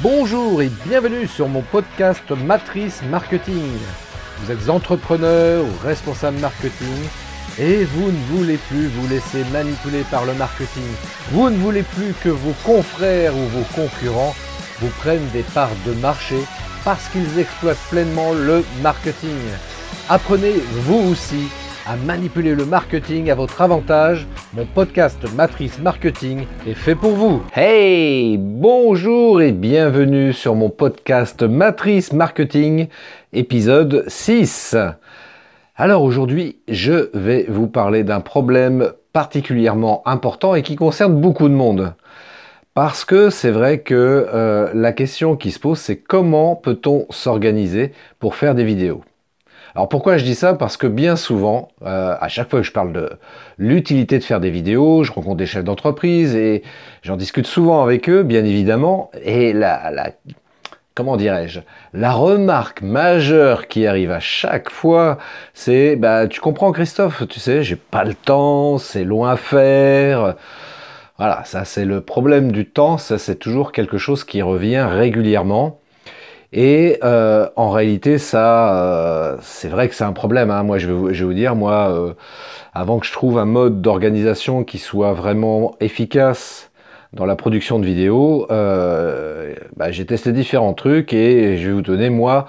Bonjour et bienvenue sur mon podcast Matrice Marketing. Vous êtes entrepreneur ou responsable marketing et vous ne voulez plus vous laisser manipuler par le marketing. Vous ne voulez plus que vos confrères ou vos concurrents vous prennent des parts de marché parce qu'ils exploitent pleinement le marketing. Apprenez vous aussi à manipuler le marketing à votre avantage. Mon podcast Matrice Marketing est fait pour vous. Hey, bonjour et bienvenue sur mon podcast Matrice Marketing, épisode 6. Alors aujourd'hui, je vais vous parler d'un problème particulièrement important et qui concerne beaucoup de monde. Parce que c'est vrai que euh, la question qui se pose, c'est comment peut-on s'organiser pour faire des vidéos? Alors pourquoi je dis ça? Parce que bien souvent, euh, à chaque fois que je parle de l'utilité de faire des vidéos, je rencontre des chefs d'entreprise et j'en discute souvent avec eux, bien évidemment. Et la, la comment dirais-je? La remarque majeure qui arrive à chaque fois, c'est bah tu comprends Christophe, tu sais, j'ai pas le temps, c'est loin à faire. Voilà, ça c'est le problème du temps, ça c'est toujours quelque chose qui revient régulièrement. Et euh, en réalité, ça, euh, c'est vrai que c'est un problème. Hein. Moi, je vais, vous, je dire, moi, euh, avant que je trouve un mode d'organisation qui soit vraiment efficace dans la production de vidéos, bah, j'ai testé différents trucs et je vais vous donner, moi,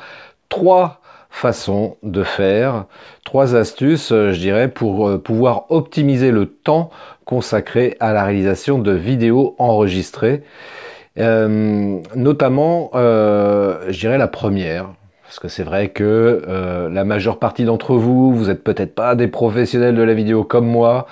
trois façons de faire, trois astuces, je dirais, pour pouvoir optimiser le temps consacré à la réalisation de vidéos enregistrées. Euh, notamment, euh, je dirais la première, parce que c'est vrai que euh, la majeure partie d'entre vous, vous n'êtes peut-être pas des professionnels de la vidéo comme moi,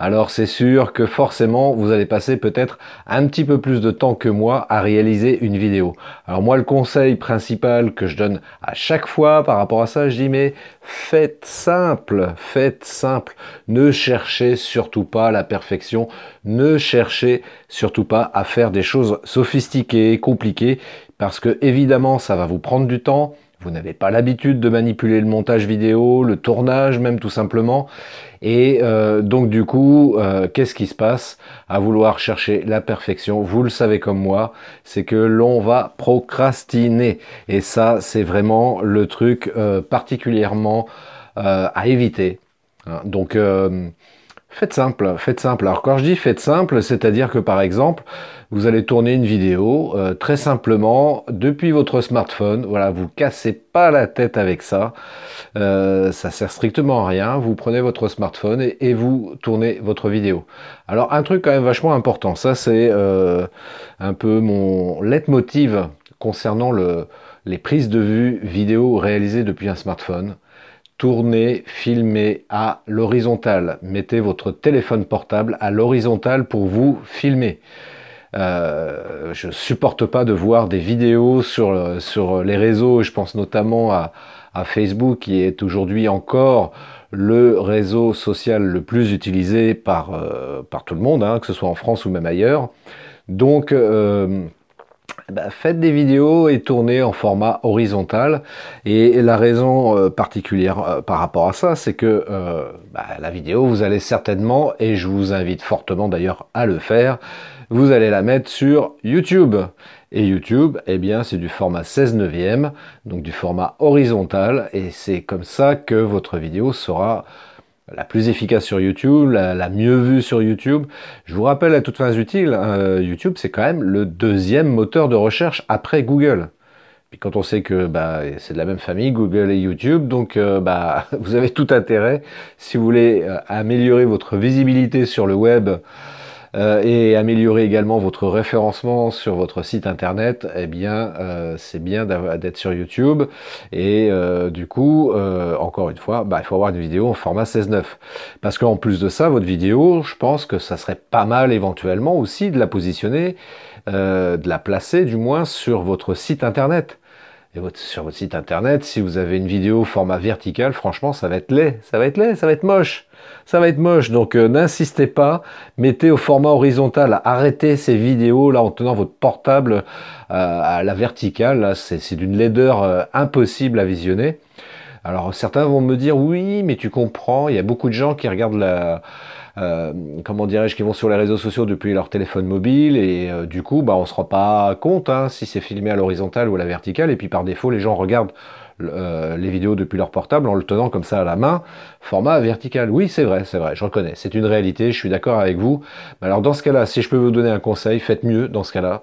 alors c'est sûr que forcément vous allez passer peut-être un petit peu plus de temps que moi à réaliser une vidéo. Alors moi le conseil principal que je donne à chaque fois par rapport à ça, je dis mais faites simple, faites simple, ne cherchez surtout pas la perfection, ne cherchez surtout pas à faire des choses sophistiquées, compliquées, parce que évidemment ça va vous prendre du temps, vous n'avez pas l'habitude de manipuler le montage vidéo, le tournage même tout simplement. Et euh, donc du coup, euh, qu'est-ce qui se passe à vouloir chercher la perfection? Vous le savez comme moi, c'est que l'on va procrastiner. Et ça, c'est vraiment le truc euh, particulièrement à éviter. Hein, donc Faites simple, faites simple. Alors quand je dis faites simple, c'est-à-dire que par exemple, vous allez tourner une vidéo euh, très simplement depuis votre smartphone. Voilà, vous cassez pas la tête avec ça. Euh, ça sert strictement à rien. Vous prenez votre smartphone et, vous tournez votre vidéo. Alors un truc quand même vachement important, ça c'est euh, un peu mon leitmotiv concernant le, les prises de vue vidéo réalisées depuis un smartphone tournez, filmez à l'horizontale. Mettez votre téléphone portable à l'horizontale pour vous filmer. Euh, je supporte pas de voir des vidéos sur, sur les réseaux, je pense notamment à, Facebook qui est aujourd'hui encore le réseau social le plus utilisé par, euh, par tout le monde, hein, que ce soit en France ou même ailleurs. Donc euh, ben, faites des vidéos et tournez en format horizontal. Et la raison particulière par rapport à ça, c'est que bah, la vidéo, vous allez certainement, et je vous invite fortement d'ailleurs à le faire, vous allez la mettre sur YouTube. Et YouTube, eh bien, c'est du format 16 neuvième, donc du format horizontal, et c'est comme ça que votre vidéo sera la plus efficace sur YouTube, la, mieux vue sur YouTube. Je vous rappelle à toutes fins utiles, euh, YouTube c'est quand même le deuxième moteur de recherche après Google. Puis quand on sait que bah, c'est de la même famille, Google et YouTube, donc euh, bah, vous avez tout intérêt, si vous voulez euh, améliorer votre visibilité sur le web, euh, et améliorer également votre référencement sur votre site internet, eh bien euh, c'est bien d'être sur YouTube. Et euh, du coup, encore une fois, bah, il faut avoir une vidéo en format 16.9. Parce qu'en plus de ça, votre vidéo, je pense que ça serait pas mal éventuellement aussi de la positionner, de la placer du moins sur votre site internet. Sur votre site internet, si vous avez une vidéo format vertical, franchement, ça va être laid, ça va être laid, ça va être moche ça va être moche. Donc euh, n'insistez pas, mettez au format horizontal, arrêtez ces vidéos là en tenant votre portable euh, à la verticale. C'est d'une laideur euh, impossible à visionner. Alors certains vont me dire oui, mais tu comprends, il y a beaucoup de gens qui regardent la, euh, comment dirais-je, qui vont sur les réseaux sociaux depuis leur téléphone mobile et euh, du coup, bah, on se rend pas compte hein, si c'est filmé à l'horizontale ou à la verticale et puis par défaut, les gens regardent euh, les vidéos depuis leur portable en le tenant comme ça à la main, format vertical. Oui, c'est vrai, c'est vrai, je reconnais, c'est une réalité, je suis d'accord avec vous. Alors dans ce cas-là, si je peux vous donner un conseil, faites mieux dans ce cas-là.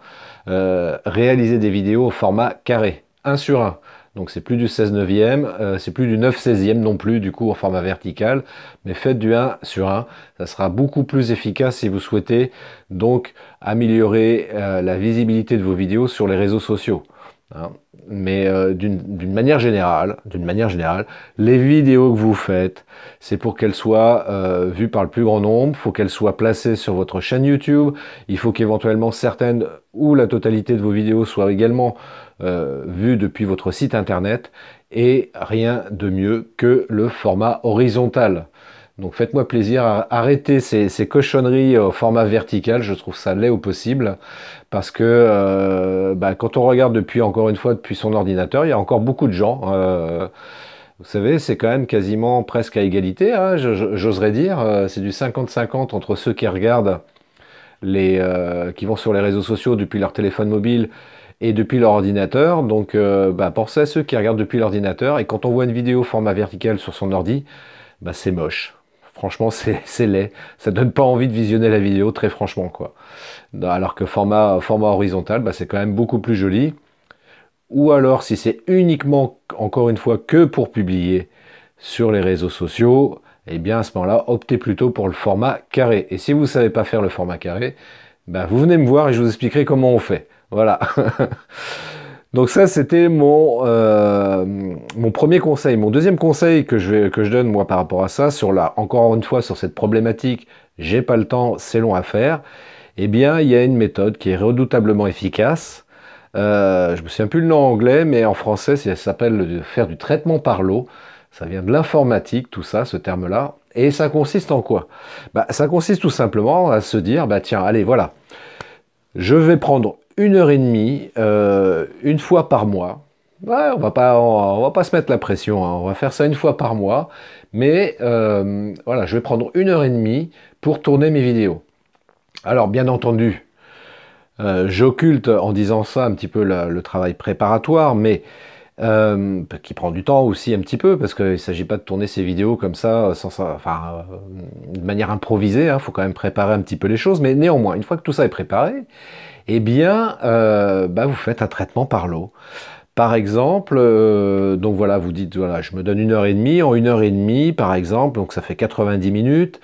Réalisez des vidéos au format carré, 1 sur 1. Donc c'est plus du 16 neuvième, euh, c'est plus du 9 16e non plus, du coup en format vertical, mais faites du 1 sur 1, ça sera beaucoup plus efficace si vous souhaitez donc améliorer la visibilité de vos vidéos sur les réseaux sociaux. Hein. Mais euh, d'une manière générale, d'une manière générale, les vidéos que vous faites, c'est pour qu'elles soient euh, vues par le plus grand nombre. Il faut qu'elles soient placées sur votre chaîne YouTube. Il faut qu'éventuellement certaines ou la totalité de vos vidéos soient également euh, vues depuis votre site internet. Et rien de mieux que le format horizontal. Donc faites-moi plaisir, arrêtez ces, ces, cochonneries au format vertical, je trouve ça laid au possible, parce que euh, bah, quand on regarde depuis, encore une fois, depuis son ordinateur, il y a encore beaucoup de gens. Euh, vous savez, c'est quand même quasiment presque à égalité, hein, j'oserais dire. Euh, c'est du 50-50 entre ceux qui regardent, les, qui vont sur les réseaux sociaux depuis leur téléphone mobile et depuis leur ordinateur. Donc, bah, pensez à ceux qui regardent depuis l'ordinateur. Et quand on voit une vidéo format vertical sur son ordi, bah, c'est moche. Franchement, c'est laid. Ça donne pas envie de visionner la vidéo, très franchement, quoi. Alors que format, horizontal, bah, c'est quand même beaucoup plus joli. Ou alors, si c'est uniquement, encore une fois, que pour publier sur les réseaux sociaux, eh bien, à ce moment-là, optez plutôt pour le format carré. Et si vous ne savez pas faire le format carré, bah, vous venez me voir et je vous expliquerai comment on fait. Voilà. Donc ça, c'était mon, euh, mon premier conseil. Mon deuxième conseil que je, vais, que je donne, moi, par rapport à ça, sur la, encore une fois, sur cette problématique, j'ai pas le temps, c'est long à faire, eh bien, il y a une méthode qui est redoutablement efficace. Euh, je me souviens plus le nom anglais, mais en français, ça s'appelle faire du traitement par l'eau. Ça vient de l'informatique, tout ça, ce terme-là. Et ça consiste en quoi? Bah, Ça consiste tout simplement à se dire, bah tiens, allez, voilà. Je vais prendre une heure et demie, euh, une fois par mois. on va pas, on, va pas se mettre la pression. Hein. On va faire ça une fois par mois. Mais euh, voilà, je vais prendre une heure et demie pour tourner mes vidéos. Alors, bien entendu, euh, j'occulte en disant ça un petit peu le travail préparatoire, mais qui prend du temps aussi un petit peu, parce qu'il ne s'agit pas de tourner ces vidéos comme ça, sans, enfin, de manière improvisée, il hein. faut quand même préparer un petit peu les choses, mais néanmoins, une fois que tout ça est préparé, eh bien, euh, bah, vous faites un traitement par l'eau. Par exemple, euh, donc voilà, vous dites, voilà, je me donne une heure et demie, en une heure et demie, par exemple, donc ça fait 90 minutes.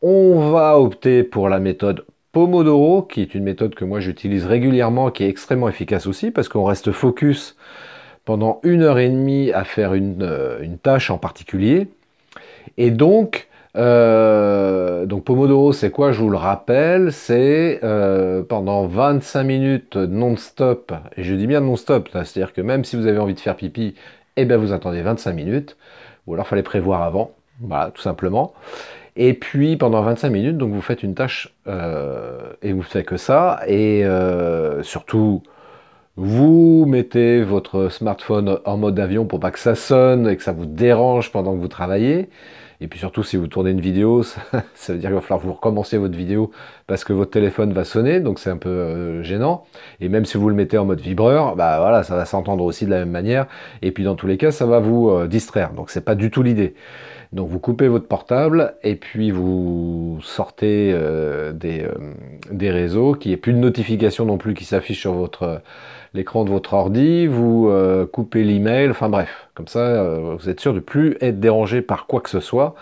On va opter pour la méthode Pomodoro, qui est une méthode que moi j'utilise régulièrement, qui est extrêmement efficace aussi, parce qu'on reste focus pendant une heure et demie à faire une, euh, tâche en particulier. Et donc, euh, donc Pomodoro, c'est quoi Je vous le rappelle, c'est euh, pendant 25 minutes non-stop, et je dis bien non-stop, c'est-à-dire que même si vous avez envie de faire pipi, eh bien vous attendez 25 minutes, ou alors il fallait prévoir avant, voilà, tout simplement. Et puis pendant 25 minutes, donc vous faites une tâche et vous faites que ça, et surtout vous mettez votre smartphone en mode avion pour pas que ça sonne et que ça vous dérange pendant que vous travaillez. Et puis surtout, si vous tournez une vidéo, ça, veut dire qu'il va falloir que vous recommenciez votre vidéo parce que votre téléphone va sonner, donc c'est un peu euh, gênant. Et même si vous le mettez en mode vibreur, bah voilà, ça va s'entendre aussi de la même manière. Et puis dans tous les cas, ça va vous euh, distraire. Donc c'est pas du tout l'idée. Donc vous coupez votre portable et puis vous sortez euh, des, des, réseaux, qu'il n'y ait plus de notifications non plus qui s'affichent sur votre l'écran de votre ordi, vous euh, coupez l'email, enfin bref, comme ça euh, vous êtes sûr de plus être dérangé par quoi que ce soit.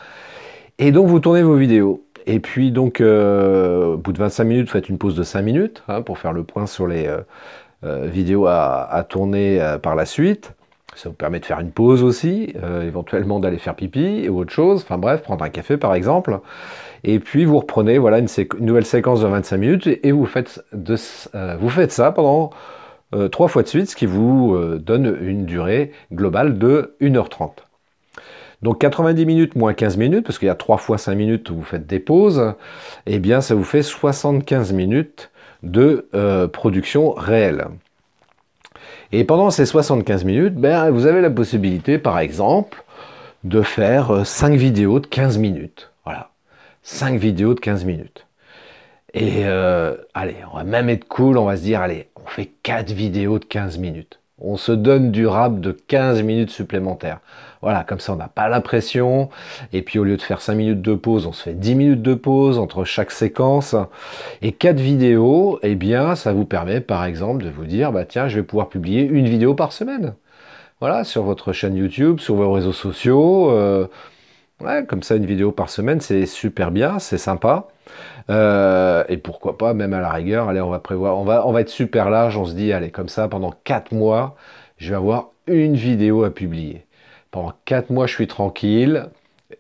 Et donc vous tournez vos vidéos. Et puis donc euh, au bout de 25 minutes, vous faites une pause de 5 minutes hein, pour faire le point sur les vidéos à, tourner par la suite. Ça vous permet de faire une pause aussi, éventuellement d'aller faire pipi ou autre chose. Enfin bref, prendre un café par exemple. Et puis vous reprenez voilà une, nouvelle séquence de 25 minutes et, vous, faites de, vous faites ça pendant euh, trois fois de suite, ce qui vous euh, donne une durée globale de 1h30. Donc 90 minutes moins 15 minutes, parce qu'il y a 3 fois 5 minutes où vous faites des pauses, eh bien ça vous fait 75 minutes de euh, production réelle. Et pendant ces 75 minutes, ben, vous avez la possibilité, par exemple, de faire 5 vidéos de 15 minutes. Voilà. 5 vidéos de 15 minutes. Et euh, allez, on va même être cool, on va se dire, allez, on fait 4 vidéos de 15 minutes. On se donne du rap de 15 minutes supplémentaires. Voilà, comme ça on n'a pas la pression. Et puis au lieu de faire 5 minutes de pause, on se fait 10 minutes de pause entre chaque séquence. Et 4 vidéos, eh bien, ça vous permet par exemple de vous dire, bah tiens, je vais pouvoir publier une vidéo par semaine. Voilà, sur votre chaîne YouTube, sur vos réseaux sociaux. Euh, ouais, comme ça, une vidéo par semaine, c'est super bien, c'est sympa. Euh, et pourquoi pas, même à la rigueur, allez, on va prévoir, on va, on va être super large, on se dit, allez, comme ça, pendant 4 mois, je vais avoir une vidéo à publier. Pendant 4 mois, je suis tranquille.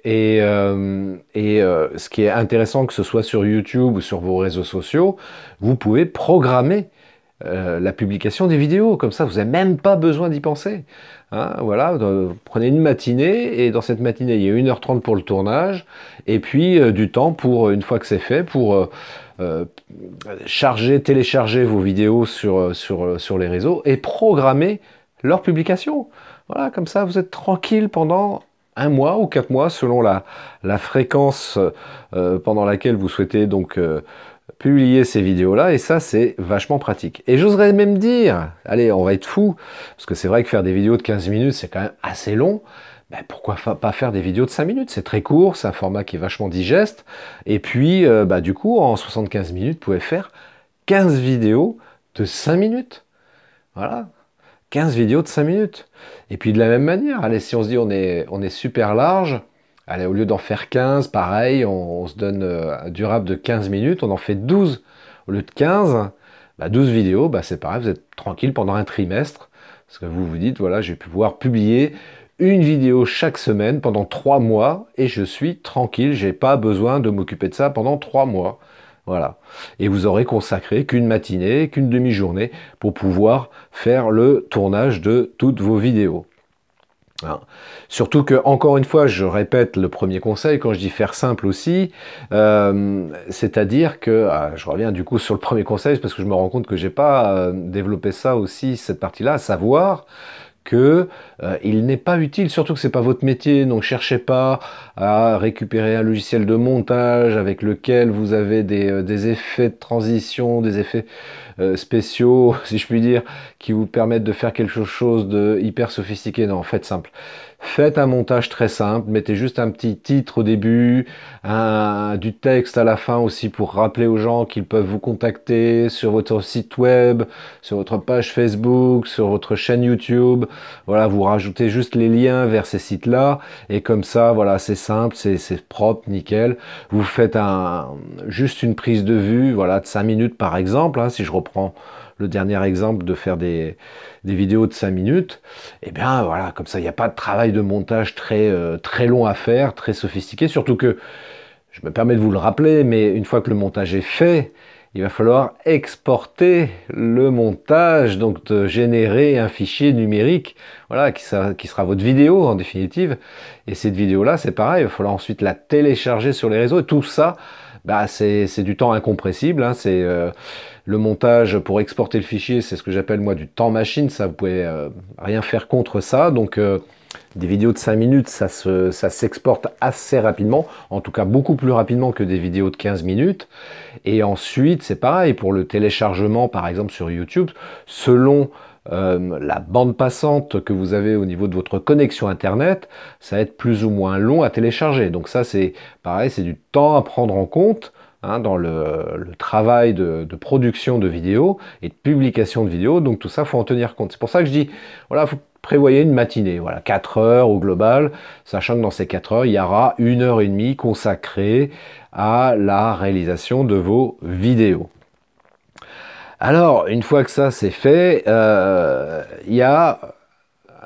Et, euh, et ce qui est intéressant, que ce soit sur YouTube ou sur vos réseaux sociaux, vous pouvez programmer euh, la publication des vidéos. Comme ça, vous n'avez même pas besoin d'y penser. Hein, voilà, prenez une matinée et dans cette matinée, il y a 1h30 pour le tournage et puis euh, du temps pour, une fois que c'est fait, pour euh, charger, télécharger vos vidéos sur les réseaux et programmer leur publication. Voilà, comme ça, vous êtes tranquille pendant un mois ou quatre mois selon la, fréquence pendant laquelle vous souhaitez donc publier ces vidéos-là, et ça, c'est vachement pratique. Et j'oserais même dire, allez, on va être fou, parce que c'est vrai que faire des vidéos de 15 minutes, c'est quand même assez long, ben pourquoi pas faire des vidéos de 5 minutes? C'est très court, c'est un format qui est vachement digeste, et puis, euh, bah, du coup, en 75 minutes, vous pouvez faire 15 vidéos de 5 minutes. Voilà, 15 vidéos de 5 minutes. Et puis de la même manière, allez, si on se dit on est, super large, Allez, au lieu d'en faire 15, pareil, on, se donne euh, un durable de 15 minutes, on en fait 12 au lieu de 15. 12 bah, vidéos, bah, c'est pareil, vous êtes tranquille pendant un trimestre. Parce que vous vous dites, voilà, je vais pouvoir publier une vidéo chaque semaine pendant 3 mois et je suis tranquille, j'ai pas besoin de m'occuper de ça pendant 3 mois. Voilà. Et vous aurez consacré qu'une matinée, qu'une demi-journée pour pouvoir faire le tournage de toutes vos vidéos. Hein. Surtout que, encore une fois, je répète le premier conseil, quand je dis faire simple aussi, euh, c'est-à-dire que, ah, je reviens du coup sur le premier conseil, parce que je me rends compte que j'ai pas euh, développé ça aussi, cette partie-là, à savoir que euh, il n'est pas utile, surtout que c'est pas votre métier, donc cherchez pas à récupérer un logiciel de montage avec lequel vous avez des, euh, effets de transition, des effets euh, spéciaux, si je puis dire, qui vous permettent de faire quelque chose de hyper sophistiqué. Non, faites simple. Faites un montage très simple, mettez juste un petit titre au début, un, du texte à la fin aussi pour rappeler aux gens qu'ils peuvent vous contacter sur votre site web, sur votre page Facebook, sur votre chaîne YouTube. Voilà, vous rajoutez juste les liens vers ces sites-là et comme ça, voilà, c'est simple, c'est propre, nickel. Vous faites un, juste une prise de vue, voilà, de 5 minutes par exemple, hein, si je reprends le dernier exemple de faire des, vidéos de 5 minutes, et eh bien voilà, comme ça, il n'y a pas de travail de montage très, euh, très long à faire, très sophistiqué, surtout que, je me permets de vous le rappeler, mais une fois que le montage est fait, il va falloir exporter le montage, donc de générer un fichier numérique, voilà, qui sera, qui sera votre vidéo en définitive. Et cette vidéo-là, c'est pareil, il va falloir ensuite la télécharger sur les réseaux. Et tout ça, bah, c'est du temps incompressible. Hein, c'est euh, le montage pour exporter le fichier, c'est ce que j'appelle moi du temps machine. Ça, vous pouvez euh, rien faire contre ça. Donc euh, des vidéos de 5 minutes, ça s'exporte assez rapidement, en tout cas beaucoup plus rapidement que des vidéos de 15 minutes. Et ensuite, c'est pareil pour le téléchargement, par exemple sur YouTube, selon euh, la bande passante que vous avez au niveau de votre connexion Internet, ça va être plus ou moins long à télécharger. Donc ça, c'est pareil, c'est du temps à prendre en compte. Hein, dans le, travail de, production de vidéos et de publication de vidéos. Donc tout ça, faut en tenir compte. C'est pour ça que je dis, voilà, vous prévoyez une matinée, voilà, 4 heures au global, sachant que dans ces 4 heures, il y aura une heure et demie consacrée à la réalisation de vos vidéos. Alors, une fois que ça c'est fait, euh, il y a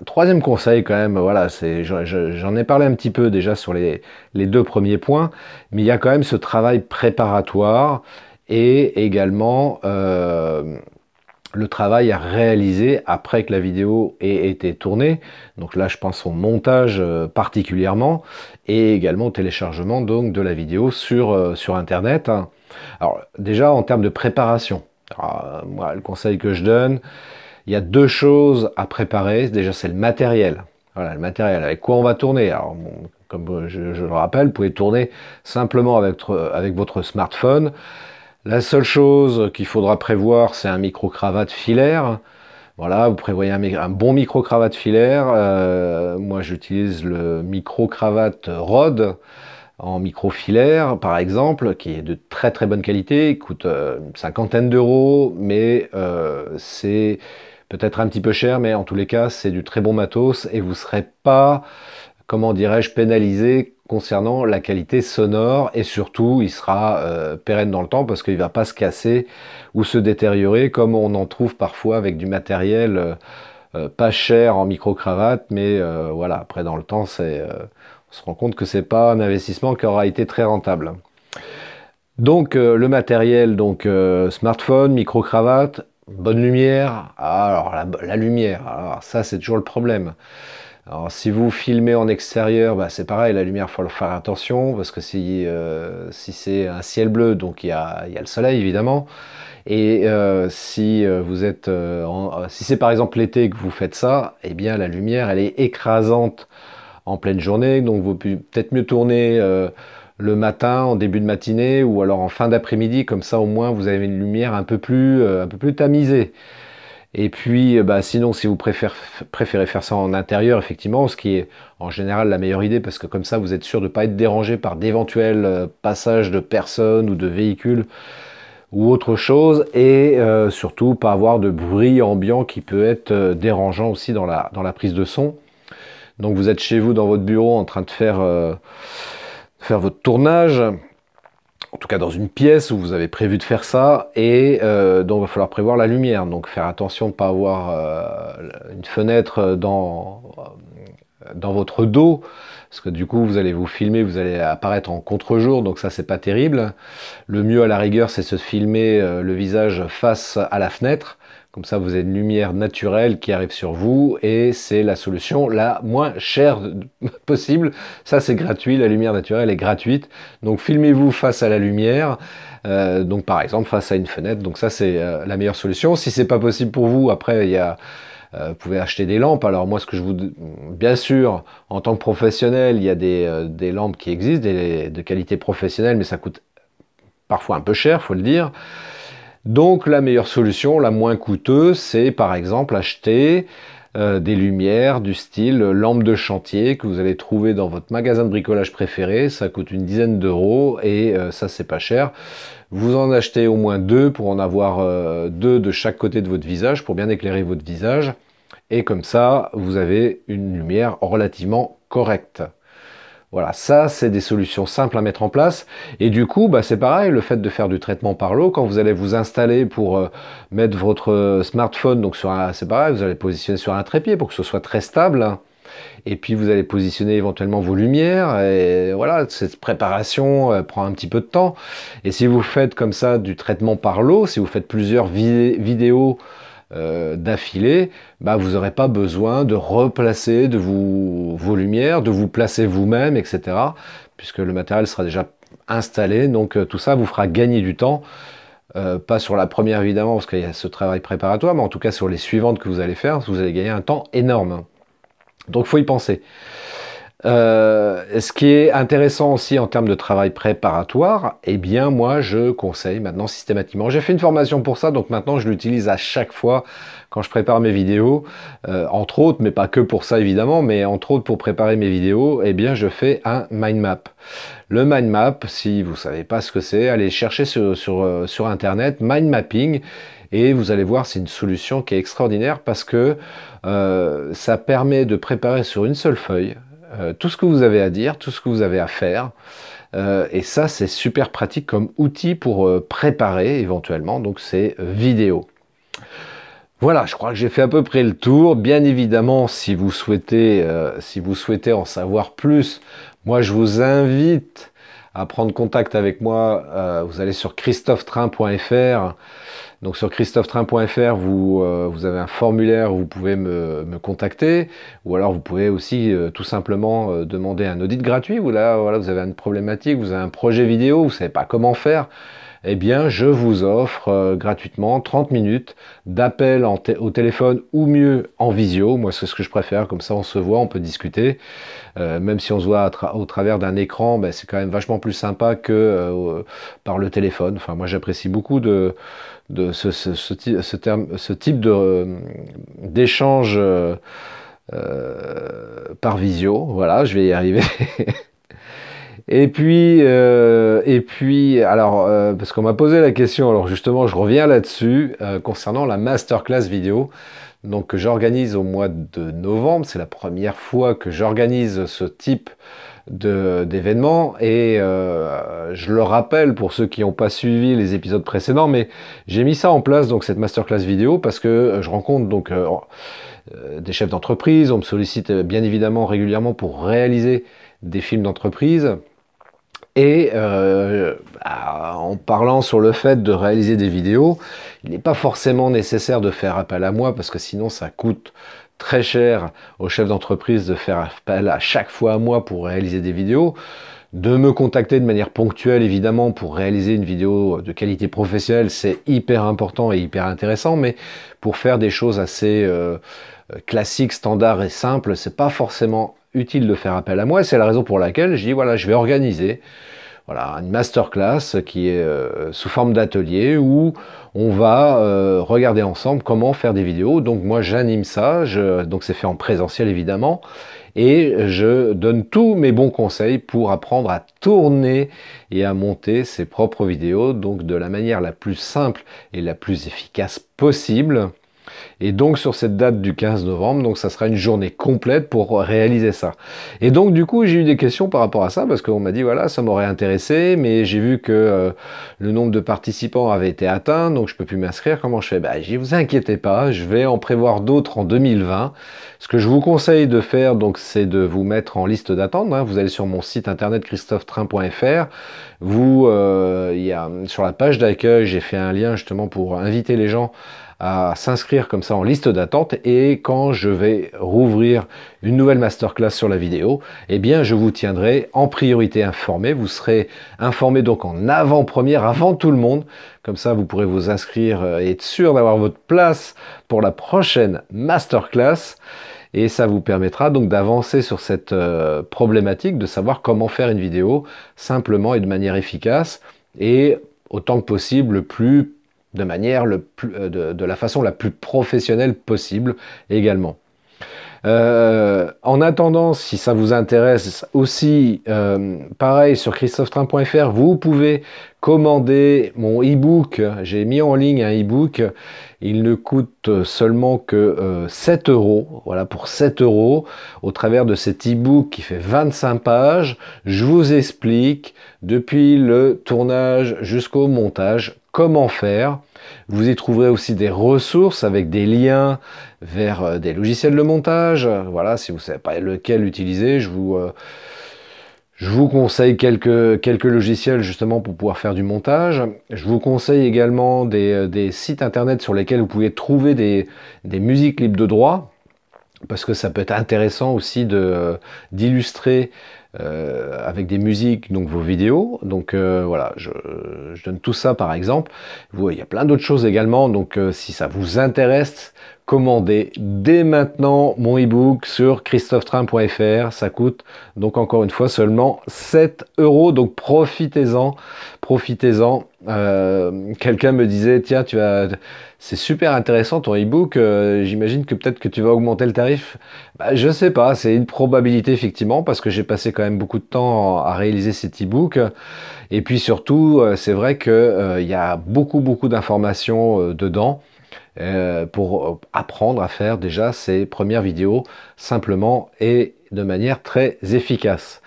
troisième conseil quand même, voilà, c'est, j'en ai parlé un petit peu déjà sur les, deux premiers points, mais il y a quand même ce travail préparatoire et également euh, le travail à réaliser après que la vidéo ait été tournée. Donc là, je pense au montage euh, particulièrement et également au téléchargement donc de la vidéo sur, euh, sur Internet. Alors déjà en termes de préparation, moi le conseil que je donne, il y a deux choses à préparer. Déjà, c'est le matériel. Voilà, le matériel. Avec quoi on va tourner? Alors, comme je, le rappelle, vous pouvez tourner simplement avec, votre smartphone. La seule chose qu'il faudra prévoir, c'est un micro-cravate filaire. Voilà, vous prévoyez un, bon micro-cravate filaire. Euh, moi, j'utilise le micro-cravate Rod en micro-filaire, par exemple, qui est de très très bonne qualité. Il coûte euh, une cinquantaine d'euros, mais euh, c'est peut-être un petit peu cher, mais en tous les cas, c'est du très bon matos et vous ne serez pas, comment dirais-je, pénalisé concernant la qualité sonore et surtout il sera euh, pérenne dans le temps parce qu'il ne va pas se casser ou se détériorer comme on en trouve parfois avec du matériel euh, euh, pas cher en micro-cravate mais voilà après dans le temps on se rend compte que c'est pas un investissement qui aura été très rentable. Donc le matériel donc smartphone, micro-cravate, bonne lumière. Ah, alors la, lumière, alors ça c'est toujours le problème. Si vous filmez en extérieur, bah, c'est pareil, la lumière, faut faire attention, parce que si, euh, c'est un ciel bleu, donc il y a, y le soleil évidemment, et euh, si euh, vous êtes, si c'est par exemple l'été que vous faites ça, eh bien la lumière, elle est écrasante en pleine journée, donc vous pouvez peut-être mieux tourner le matin, en début de matinée, ou alors en fin d'après-midi, comme ça au moins vous avez une lumière un peu plus, un peu plus tamisée. Et puis, euh, bah, sinon, si vous préférez, faire ça en intérieur, effectivement, ce qui est en général la meilleure idée, parce que comme ça, vous êtes sûr de ne pas être dérangé par d'éventuels euh, passages de personnes ou de véhicules ou autre chose, et euh, surtout pas avoir de bruit ambiant qui peut être dérangeant aussi dans la, dans la prise de son. Donc vous êtes chez vous dans votre bureau en train de faire, faire votre tournage, en tout cas dans une pièce où vous avez prévu de faire ça, et euh, donc il va falloir prévoir la lumière. Donc faire attention de ne pas avoir euh, une fenêtre dans, euh, dans votre dos, parce que du coup vous allez vous filmer, vous allez apparaître en contre-jour, donc ça c'est pas terrible. Le mieux à la rigueur c'est se filmer le visage face à la fenêtre, comme ça, vous avez une lumière naturelle qui arrive sur vous et c'est la solution la moins chère possible. Ça, c'est gratuit. La lumière naturelle est gratuite. Donc, filmez-vous face à la lumière. Euh, donc, par exemple, face à une fenêtre. Donc, ça, c'est euh, la meilleure solution. Si c'est pas possible pour vous, après, il y euh, vous pouvez acheter des lampes. Alors moi, ce que je vous, bien sûr, en tant que professionnel, il y a des, lampes qui existent, de qualité professionnelle, mais ça coûte parfois un peu cher, faut le dire. Donc la meilleure solution, la moins coûteuse, c'est par exemple acheter euh, des lumières du style lampe de chantier que vous allez trouver dans votre magasin de bricolage préféré. Ça coûte une dizaine d'euros et euh, ça c'est pas cher. Vous en achetez au moins deux pour en avoir euh, deux de chaque côté de votre visage pour bien éclairer votre visage. Et comme ça, vous avez une lumière relativement correcte. Voilà, ça c'est des solutions simples à mettre en place. Et du coup, bah, c'est pareil, le fait de faire du traitement par l'eau, quand vous allez vous installer pour euh, mettre votre euh, smartphone, donc sur c'est pareil, vous allez positionner sur un trépied pour que ce soit très stable. Et puis vous allez positionner éventuellement vos lumières. Et voilà, cette préparation euh, prend un petit peu de temps. Et si vous faites comme ça du traitement par l'eau, si vous faites plusieurs vidéos euh, d'affilée, bah, vous n'aurez pas besoin de replacer de vos lumières, de vous placer vous-même, etc. Puisque le matériel sera déjà installé. Donc euh, tout ça vous fera gagner du temps. Euh, pas sur la première évidemment parce qu'il y a ce travail préparatoire, mais en tout cas sur les suivantes que vous allez faire, vous allez gagner un temps énorme. Donc faut y penser. Euh, ce qui est intéressant aussi en termes de travail préparatoire, eh bien moi je conseille maintenant systématiquement. J'ai fait une formation pour ça, donc maintenant je l'utilise à chaque fois quand je prépare mes vidéos, euh, entre autres, mais pas que pour ça évidemment, mais entre autres pour préparer mes vidéos, eh bien je fais un mind map. Le mind map, si vous savez pas ce que c'est, allez chercher sur, sur, euh, sur internet mind mapping et vous allez voir c'est une solution qui est extraordinaire parce que ça permet de préparer sur une seule feuille euh, tout ce que vous avez à dire, tout ce que vous avez à faire. Euh, et ça, c'est super pratique comme outil pour euh, préparer éventuellement, donc c'est vidéo. Voilà, je crois que j'ai fait à peu près le tour. Bien évidemment, si vous souhaitez, si vous souhaitez en savoir plus, moi je vous invite à prendre contact avec moi. vous allez sur christophetrain.fr donc sur christophetrain.fr, vous, euh, vous avez un formulaire où vous pouvez me, contacter, ou alors vous pouvez aussi euh, tout simplement euh, demander un audit gratuit, où là voilà, vous avez une problématique, vous avez un projet vidéo, vous ne savez pas comment faire, eh bien, je vous offre euh, gratuitement 30 minutes d'appel au téléphone ou mieux en visio. Moi, c'est ce que je préfère. Comme ça, on se voit, on peut discuter. Euh, même si on se voit au travers d'un écran, ben, c'est quand même vachement plus sympa que euh, par le téléphone. Enfin, moi, j'apprécie beaucoup ce type d'échange par visio. Voilà, je vais y arriver. Et puis, euh, et puis, alors, euh, parce qu'on m'a posé la question, alors justement, je reviens là-dessus euh, concernant la masterclass vidéo. Donc, que j'organise au mois de novembre. C'est la première fois que j'organise ce type d'événement et je le rappelle pour ceux qui n'ont pas suivi les épisodes précédents mais j'ai mis ça en place donc cette masterclass vidéo parce que je rencontre donc des chefs d'entreprise on me sollicite bien évidemment régulièrement pour réaliser des films d'entreprise et euh, bah, en parlant sur le fait de réaliser des vidéos, il n'est pas forcément nécessaire de faire appel à moi parce que sinon ça coûte très cher aux chefs d'entreprise de faire appel à chaque fois à moi pour réaliser des vidéos. De me contacter de manière ponctuelle évidemment pour réaliser une vidéo de qualité professionnelle, c'est hyper important et hyper intéressant, mais pour faire des choses assez euh, classiques, standards et simples, c'est pas forcément utile de faire appel à moi. C'est la raison pour laquelle je dis voilà, je vais organiser voilà, une masterclass qui est euh, sous forme d'atelier où on va euh, regarder ensemble comment faire des vidéos. Donc moi j'anime ça, donc c'est fait en présentiel évidemment, et je donne tous mes bons conseils pour apprendre à tourner et à monter ses propres vidéos, donc de la manière la plus simple et la plus efficace possible. Et donc sur cette date du 15 novembre, donc ça sera une journée complète pour réaliser ça. Et donc du coup j'ai eu des questions par rapport à ça parce qu'on m'a dit voilà ça m'aurait intéressé, mais j'ai vu que euh, le nombre de participants avait été atteint, donc je peux plus m'inscrire. Comment je fais? Bah je vous inquiétez pas, je vais en prévoir d'autres en 2020. Ce que je vous conseille de faire donc c'est de vous mettre en liste d'attente. Hein. Vous allez sur mon site internet christophetrain.fr. Vous, euh, sur la page d'accueil, j'ai fait un lien justement pour inviter les gens à s'inscrire comme ça en liste d'attente et quand je vais rouvrir une nouvelle masterclass sur la vidéo, eh bien je vous tiendrai en priorité informé. Vous serez informé donc en avant-première, avant tout le monde. Comme ça, vous pourrez vous inscrire et être sûr d'avoir votre place pour la prochaine masterclass. Et ça vous permettra donc d'avancer sur cette euh, problématique, de savoir comment faire une vidéo simplement et de manière efficace et autant que possible le plus de manière le plus, euh, de, la façon la plus professionnelle possible également. Euh, en attendant, si ça vous intéresse aussi, euh, pareil sur christophetrain.fr, vous pouvez commander mon e-book. J'ai mis en ligne un e-book. Il ne coûte seulement que 7 euros. Voilà, pour 7 euros, au travers de cet e-book qui fait 25 pages, je vous explique depuis le tournage jusqu'au montage comment faire. Vous y trouverez aussi des ressources avec des liens vers euh, des logiciels de montage. Voilà, si vous ne savez pas lequel utiliser, je vous, euh, je vous conseille quelques, quelques logiciels justement pour pouvoir faire du montage. Je vous conseille également des, euh, des sites internet sur lesquels vous pouvez trouver des, des musiques libres de droit parce que ça peut être intéressant aussi d'illustrer euh, avec des musiques, donc vos vidéos. Donc euh, voilà, je, donne tout ça par exemple. Vous, il y a plein d'autres choses également. Donc euh, si ça vous intéresse, commandez dès maintenant mon e-book sur christophetrain.fr. Ça coûte donc encore une fois seulement 7 euros. Donc profitez-en, profitez-en. Quelqu'un me disait tiens tu vas c'est super intéressant ton e-book. Euh, j'imagine que peut-être que tu vas augmenter le tarif. Bah, je sais pas, c'est une probabilité effectivement parce que j'ai passé quand même beaucoup de temps à réaliser cet e-book. Et puis surtout, euh, c'est vrai qu'il euh, y a beaucoup beaucoup d'informations dedans pour apprendre à faire déjà ces premières vidéos simplement et de manière très efficace.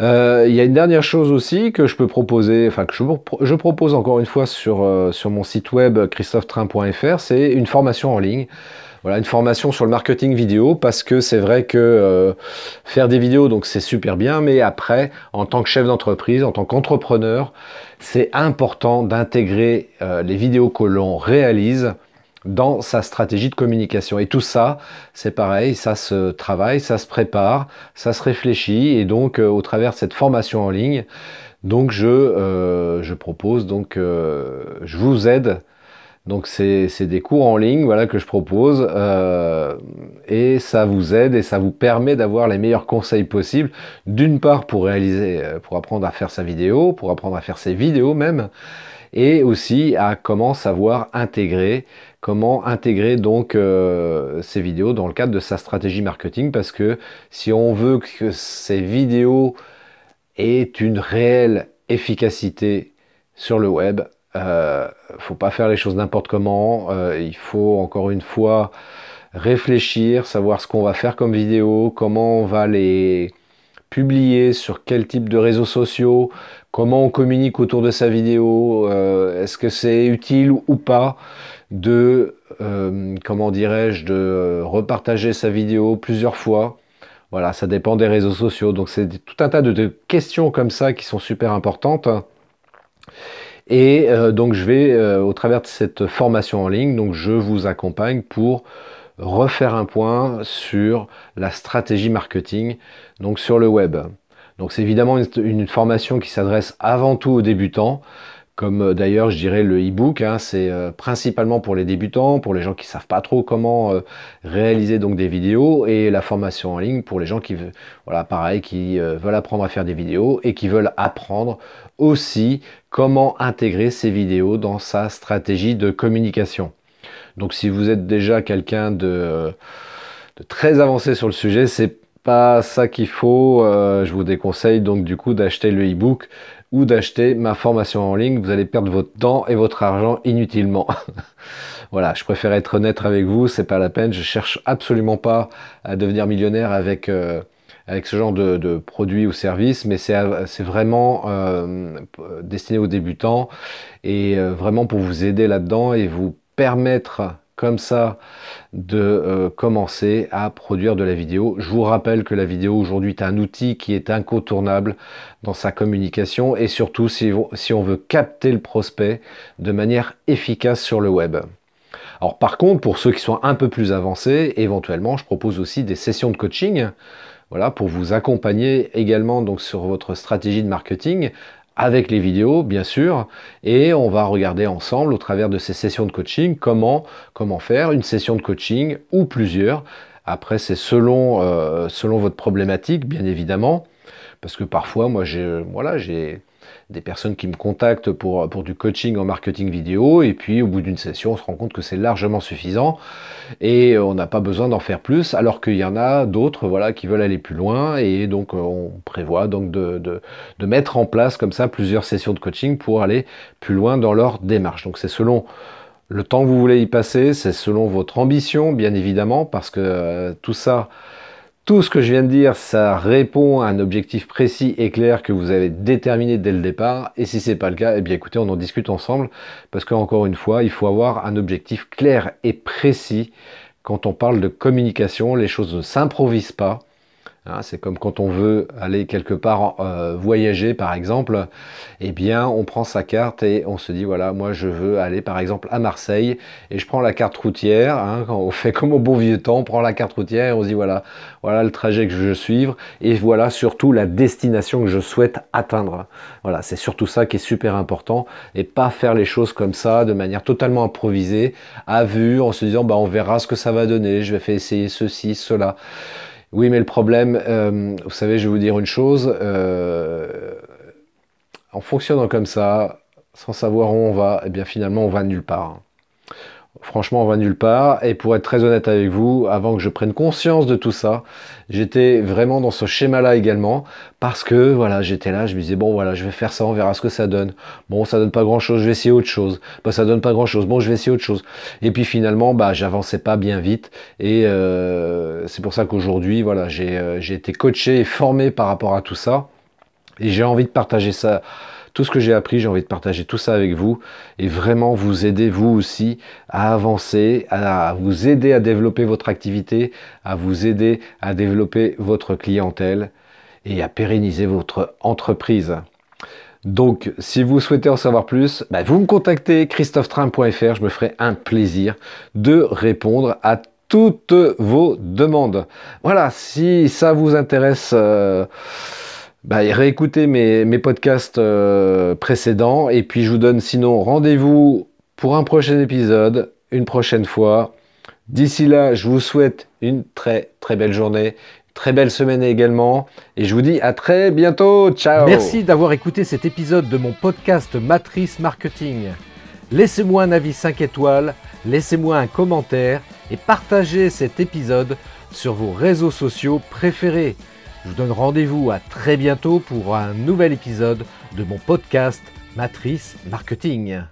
Euh, il y a une dernière chose aussi que je peux proposer, enfin que je, propose encore une fois sur, euh, sur mon site web christophetrain.fr, c'est une formation en ligne. Voilà, une formation sur le marketing vidéo parce que c'est vrai que euh, faire des vidéos, donc c'est super bien, mais après, en tant que chef d'entreprise, en tant qu'entrepreneur, c'est important d'intégrer les vidéos que l'on réalise dans sa stratégie de communication. Et tout ça, c'est pareil, ça se travaille, ça se prépare, ça se réfléchit. Et donc, euh, au travers de cette formation en ligne, donc je, euh, je propose, donc euh, je vous aide. Donc c'est des cours en ligne voilà, que je propose et ça vous aide et ça vous permet d'avoir les meilleurs conseils possibles. D'une part pour réaliser, pour apprendre à faire sa vidéo, pour apprendre à faire ses vidéos même, et aussi à comment savoir intégrer comment intégrer donc euh, ces vidéos dans le cadre de sa stratégie marketing parce que si on veut que ces vidéos aient une réelle efficacité sur le web, euh, faut pas faire les choses n'importe comment. Euh, il faut encore une fois réfléchir, savoir ce qu'on va faire comme vidéo, comment on va les publier sur quel type de réseaux sociaux, comment on communique autour de sa vidéo, euh, est-ce que c'est utile ou pas de, euh, comment dirais-je, de repartager sa vidéo plusieurs fois. Voilà, ça dépend des réseaux sociaux. Donc c'est tout un tas de, questions comme ça qui sont super importantes. Et euh, donc je vais, au travers de cette formation en ligne, donc je vous accompagne pour refaire un point sur la stratégie marketing, donc sur le web. Donc c'est évidemment une, formation qui s'adresse avant tout aux débutants, comme euh, d'ailleurs je dirais le e-book, hein, c'est euh, principalement pour les débutants, pour les gens qui savent pas trop comment euh, réaliser donc des vidéos, et la formation en ligne pour les gens qui voilà pareil qui veulent apprendre à faire des vidéos et qui veulent apprendre aussi comment intégrer ces vidéos dans sa stratégie de communication. Donc si vous êtes déjà quelqu'un de, très avancé sur le sujet, c'est pas ça qu'il faut. Euh, je vous déconseille donc du coup d'acheter le e-book ou d'acheter ma formation en ligne. Vous allez perdre votre temps et votre argent inutilement. voilà, je préfère être honnête avec vous, c'est pas la peine. Je cherche absolument pas à devenir millionnaire avec euh, avec ce genre de, produits ou services, mais c'est vraiment euh, destiné aux débutants et vraiment pour vous aider là-dedans et vous permettre comme ça de euh, commencer à produire de la vidéo. Je vous rappelle que la vidéo aujourd'hui est un outil qui est incontournable dans sa communication et surtout si, si on veut capter le prospect de manière efficace sur le web. Alors par contre, pour ceux qui sont un peu plus avancés, éventuellement, je propose aussi des sessions de coaching voilà, pour vous accompagner également donc sur votre stratégie de marketing avec les vidéos, bien sûr, et on va regarder ensemble au travers de ces sessions de coaching comment, faire une session de coaching ou plusieurs. Après, c'est selon, euh, selon votre problématique, bien évidemment, parce que parfois, moi, j'ai voilà, j'ai des personnes qui me contactent pour, du coaching en marketing vidéo, et puis au bout d'une session, on se rend compte que c'est largement suffisant, et on n'a pas besoin d'en faire plus, alors qu'il y en a d'autres voilà, qui veulent aller plus loin, et donc on prévoit donc de mettre en place comme ça plusieurs sessions de coaching pour aller plus loin dans leur démarche. Donc c'est selon le temps que vous voulez y passer, c'est selon votre ambition, bien évidemment, parce que euh, tout ça, tout ce que je viens de dire, ça répond à un objectif précis et clair que vous avez déterminé dès le départ. Et si c'est pas le cas, eh bien écoutez, on en discute ensemble. Parce qu'encore une fois, il faut avoir un objectif clair et précis. Quand on parle de communication, les choses ne s'improvisent pas. Hein, c'est comme quand on veut aller quelque part euh, voyager, par exemple. Eh bien, on prend sa carte et on se dit voilà, moi je veux aller par exemple à Marseille et je prends la carte routière. Hein, quand on fait comme au bon vieux temps, on prend la carte routière et on se dit voilà, voilà le trajet que je veux suivre et voilà surtout la destination que je souhaite atteindre. Voilà, c'est surtout ça qui est super important et pas faire les choses comme ça de manière totalement improvisée, à vue, en se disant bah on verra ce que ça va donner. Je vais faire essayer ceci, cela. Oui, mais le problème, euh, vous savez, je vais vous dire une chose, euh, en fonctionnant comme ça, sans savoir où on va, eh bien finalement on va nulle part. Franchement, on va nulle part. Et pour être très honnête avec vous, avant que je prenne conscience de tout ça, j'étais vraiment dans ce schéma-là également. Parce que, voilà, j'étais là, je me disais, bon, voilà, je vais faire ça, on verra ce que ça donne. Bon, ça donne pas grand-chose, je vais essayer autre chose. Bah, ça donne pas grand-chose, bon, je vais essayer autre chose. Et puis finalement, bah, j'avançais pas bien vite. Et euh, c'est pour ça qu'aujourd'hui, voilà, euh, j'ai été coaché et formé par rapport à tout ça. Et j'ai envie de partager ça tout ce que j'ai appris, j'ai envie de partager tout ça avec vous et vraiment vous aider vous aussi à avancer, à vous aider à développer votre activité, à vous aider à développer votre clientèle et à pérenniser votre entreprise. Donc, si vous souhaitez en savoir plus, bah, vous me contactez christophetrain.fr. Je me ferai un plaisir de répondre à toutes vos demandes. Voilà, si ça vous intéresse, euh, bah, réécoutez mes, podcasts euh, précédents. Et puis, je vous donne sinon rendez-vous pour un prochain épisode, une prochaine fois. D'ici là, je vous souhaite une très très belle journée, très belle semaine également. Et je vous dis à très bientôt. Ciao Merci d'avoir écouté cet épisode de mon podcast Matrice Marketing. Laissez-moi un avis 5 étoiles, laissez-moi un commentaire et partagez cet épisode sur vos réseaux sociaux préférés. Je vous donne rendez-vous à très bientôt pour un nouvel épisode de mon podcast Matrice Marketing.